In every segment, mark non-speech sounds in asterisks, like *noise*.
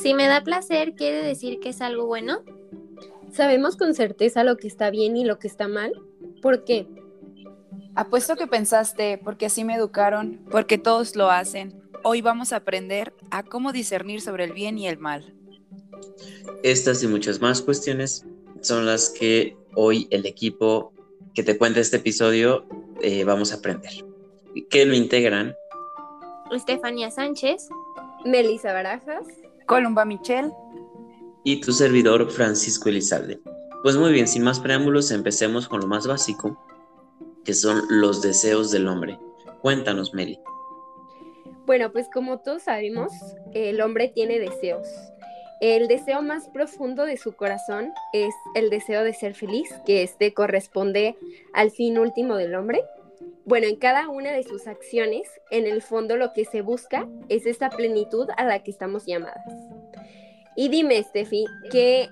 Si me da placer, ¿quiere decir que es algo bueno? ¿Sabemos con certeza lo que está bien y lo que está mal? ¿Por qué? Apuesto que pensaste, porque así me educaron, porque todos lo hacen. Hoy vamos a aprender a cómo discernir sobre el bien y el mal. Estas y muchas más cuestiones son las que hoy el equipo que te cuenta este episodio eh, vamos a aprender. ¿Qué lo integran? Estefanía Sánchez, Melissa Barajas, Columba Michel y tu servidor Francisco Elizalde. Pues muy bien, sin más preámbulos, empecemos con lo más básico, que son los deseos del hombre. Cuéntanos, Meli. Bueno, pues como todos sabemos, el hombre tiene deseos. El deseo más profundo de su corazón es el deseo de ser feliz, que este corresponde al fin último del hombre. Bueno, en cada una de sus acciones, en el fondo lo que se busca es esta plenitud a la que estamos llamadas. Y dime, Steffi, ¿qué,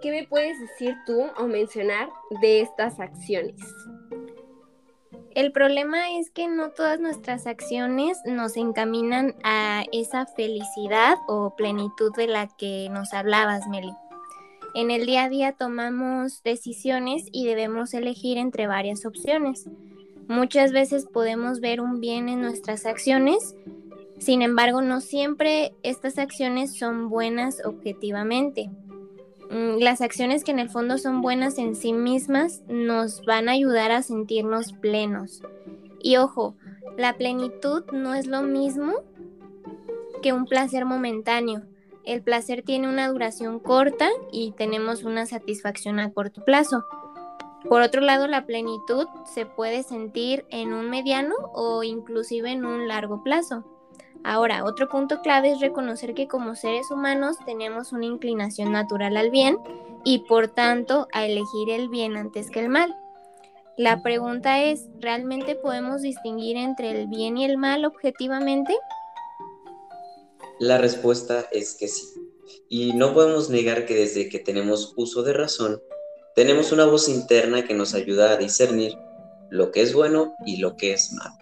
¿qué me puedes decir tú o mencionar de estas acciones? El problema es que no todas nuestras acciones nos encaminan a esa felicidad o plenitud de la que nos hablabas, Meli. En el día a día tomamos decisiones y debemos elegir entre varias opciones. Muchas veces podemos ver un bien en nuestras acciones, sin embargo, no siempre estas acciones son buenas objetivamente. Mm, las acciones que en el fondo son buenas en sí mismas nos van a ayudar a sentirnos plenos. Y ojo, la plenitud no es lo mismo que un placer momentáneo. El placer tiene una duración corta y tenemos una satisfacción a corto plazo. Por otro lado, la plenitud se puede sentir en un mediano o inclusive en un largo plazo. Ahora, otro punto clave es reconocer que como seres humanos tenemos una inclinación natural al bien y por tanto a elegir el bien antes que el mal. La pregunta es, ¿realmente podemos distinguir entre el bien y el mal objetivamente? La respuesta es que sí. Y no podemos negar que desde que tenemos uso de razón, tenemos una voz interna que nos ayuda a discernir lo que es bueno y lo que es malo.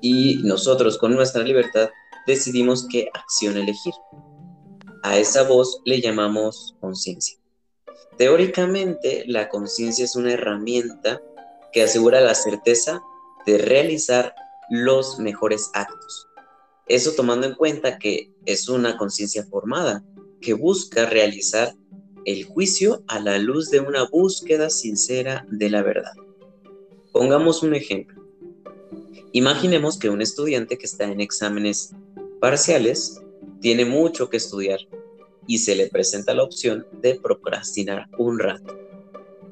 Y nosotros con nuestra libertad decidimos qué acción elegir. A esa voz le llamamos conciencia. Teóricamente, la conciencia es una herramienta que asegura la certeza de realizar los mejores actos. Eso tomando en cuenta que es una conciencia formada que busca realizar el juicio a la luz de una búsqueda sincera de la verdad. Pongamos un ejemplo. Imaginemos que un estudiante que está en exámenes parciales tiene mucho que estudiar y se le presenta la opción de procrastinar un rato,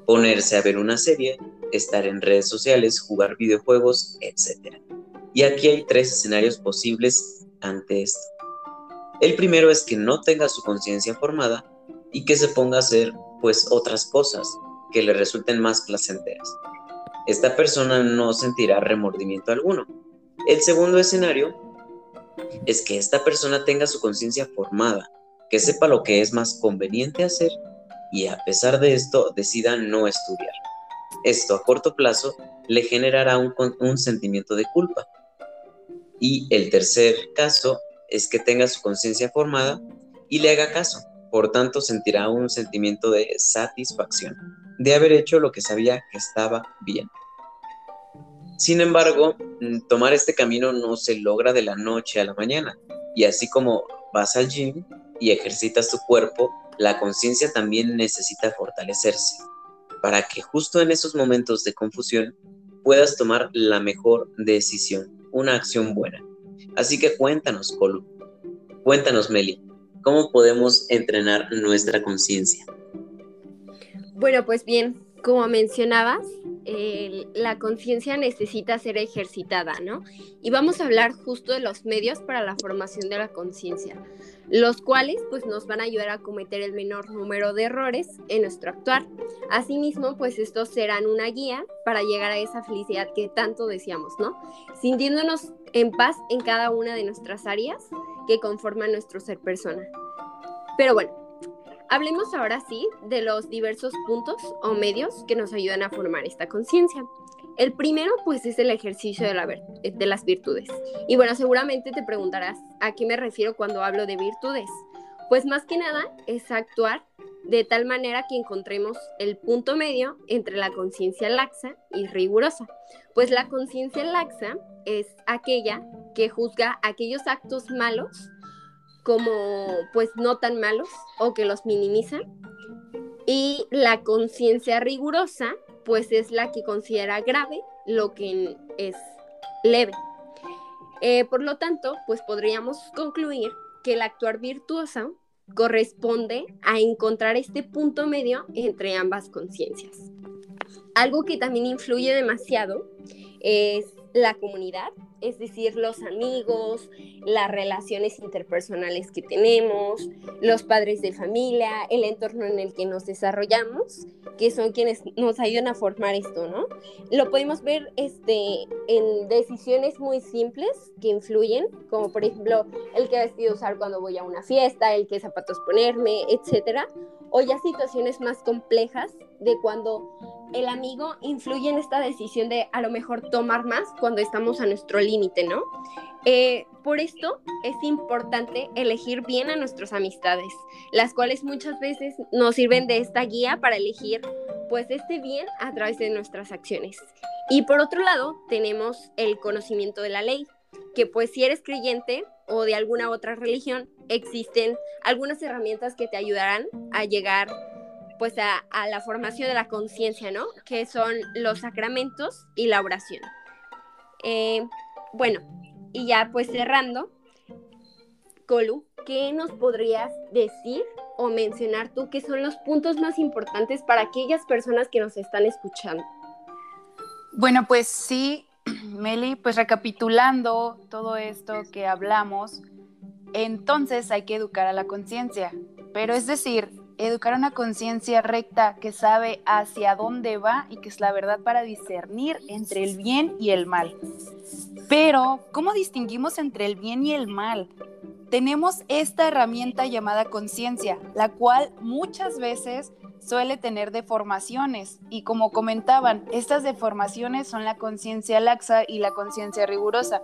ponerse a ver una serie, estar en redes sociales, jugar videojuegos, etc. Y aquí hay tres escenarios posibles ante esto. El primero es que no tenga su conciencia formada y que se ponga a hacer pues otras cosas que le resulten más placenteras. Esta persona no sentirá remordimiento alguno. El segundo escenario es que esta persona tenga su conciencia formada, que sepa lo que es más conveniente hacer y a pesar de esto decida no estudiar. Esto a corto plazo le generará un, un sentimiento de culpa. Y el tercer caso es que tenga su conciencia formada y le haga caso, por tanto, sentirá un sentimiento de satisfacción, de haber hecho lo que sabía que estaba bien. Sin embargo, mm, tomar este camino no se logra de la noche a la mañana. Y así como vas al gym y ejercitas tu cuerpo, la conciencia también necesita fortalecerse para que justo en esos momentos de confusión puedas tomar la mejor decisión, una acción buena. Así que cuéntanos, Colu. Cuéntanos, Meli, ¿Cómo podemos entrenar nuestra conciencia? Bueno, pues bien, como mencionabas, la conciencia necesita ser ejercitada, ¿no? Y vamos a hablar justo de los medios para la formación de la conciencia, los cuales pues nos van a ayudar a cometer el menor número de errores en nuestro actuar. Asimismo, pues estos serán una guía para llegar a esa felicidad que tanto deseamos, ¿no? Sintiéndonos en paz en cada una de nuestras áreas que conforman nuestro ser persona. Pero bueno, hablemos ahora sí de los diversos puntos o medios que nos ayudan a formar esta conciencia. El primero, pues, es el ejercicio de, de las virtudes. Y bueno, seguramente te preguntarás a qué me refiero cuando hablo de virtudes. Pues más que nada es actuar de tal manera que encontremos el punto medio entre la conciencia laxa y rigurosa. Pues la conciencia laxa es aquella que juzga aquellos actos malos como pues no tan malos o que los minimiza. Y la conciencia rigurosa pues es la que considera grave lo que es leve. Eh, por lo tanto, pues podríamos concluir que el actuar virtuoso corresponde a encontrar este punto medio entre ambas conciencias. Algo que también influye demasiado es la comunidad, es decir, los amigos, las relaciones interpersonales que tenemos, los padres de familia, el entorno en el que nos desarrollamos, que son quienes nos ayudan a formar esto, ¿no? Lo podemos ver este, en decisiones muy simples que influyen, como por ejemplo el que vestido usar cuando voy a una fiesta, el qué zapatos ponerme, etcétera, o ya situaciones más complejas de cuando el amigo influye en esta decisión de a lo mejor tomar más estamos a nuestro límite, ¿no? Eh, por esto es importante elegir bien a nuestras amistades, las cuales muchas veces nos sirven de esta guía para elegir pues este bien a través de nuestras acciones. Y por otro lado tenemos el conocimiento de la ley, que pues si eres creyente o de alguna otra religión, existen algunas herramientas que te ayudarán a llegar pues a, la formación de la conciencia, ¿no? Que son los sacramentos y la oración. Eh, bueno, y ya pues cerrando, Colu, ¿qué nos podrías decir o mencionar tú que son los puntos más importantes para aquellas personas que nos están escuchando? Bueno, pues sí, *clears throat* Meli, pues recapitulando todo esto que hablamos, entonces hay que educar a la conciencia, pero es decir, educar una conciencia recta que sabe hacia dónde va y que es la verdad para discernir entre el bien y el mal. Pero, ¿cómo distinguimos entre el bien y el mal? Tenemos esta herramienta llamada conciencia, la cual muchas veces suele tener deformaciones y como comentaban, estas deformaciones son la conciencia laxa y la conciencia rigurosa,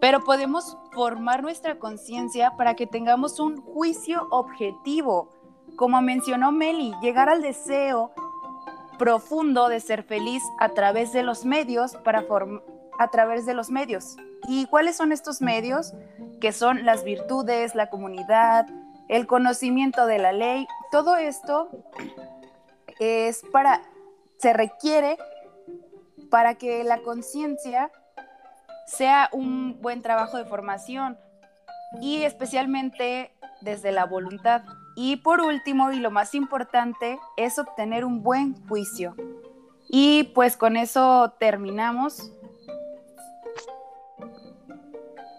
pero podemos formar nuestra conciencia para que tengamos un juicio objetivo como mencionó Meli, llegar al deseo profundo de ser feliz a través de los medios para a través de los medios. ¿Y cuáles son estos medios? Que son las virtudes, la comunidad, el conocimiento de la ley. Todo esto es para se requiere para que la conciencia sea un buen trabajo de formación y especialmente desde la voluntad. Y por último, y lo más importante, es obtener un buen juicio. Y pues con eso terminamos.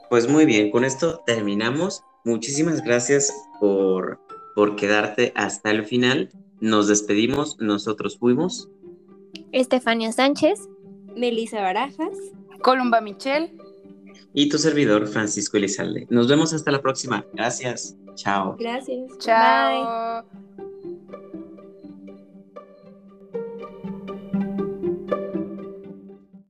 Pues muy bien, con esto terminamos. Muchísimas gracias por, por quedarte hasta el final. Nos despedimos, nosotros fuimos. Estefania Sánchez, Melissa Barajas, Columba Michel y tu servidor Francisco Elizalde. Nos vemos hasta la próxima. Gracias. Chao. Gracias. Chao. Bye.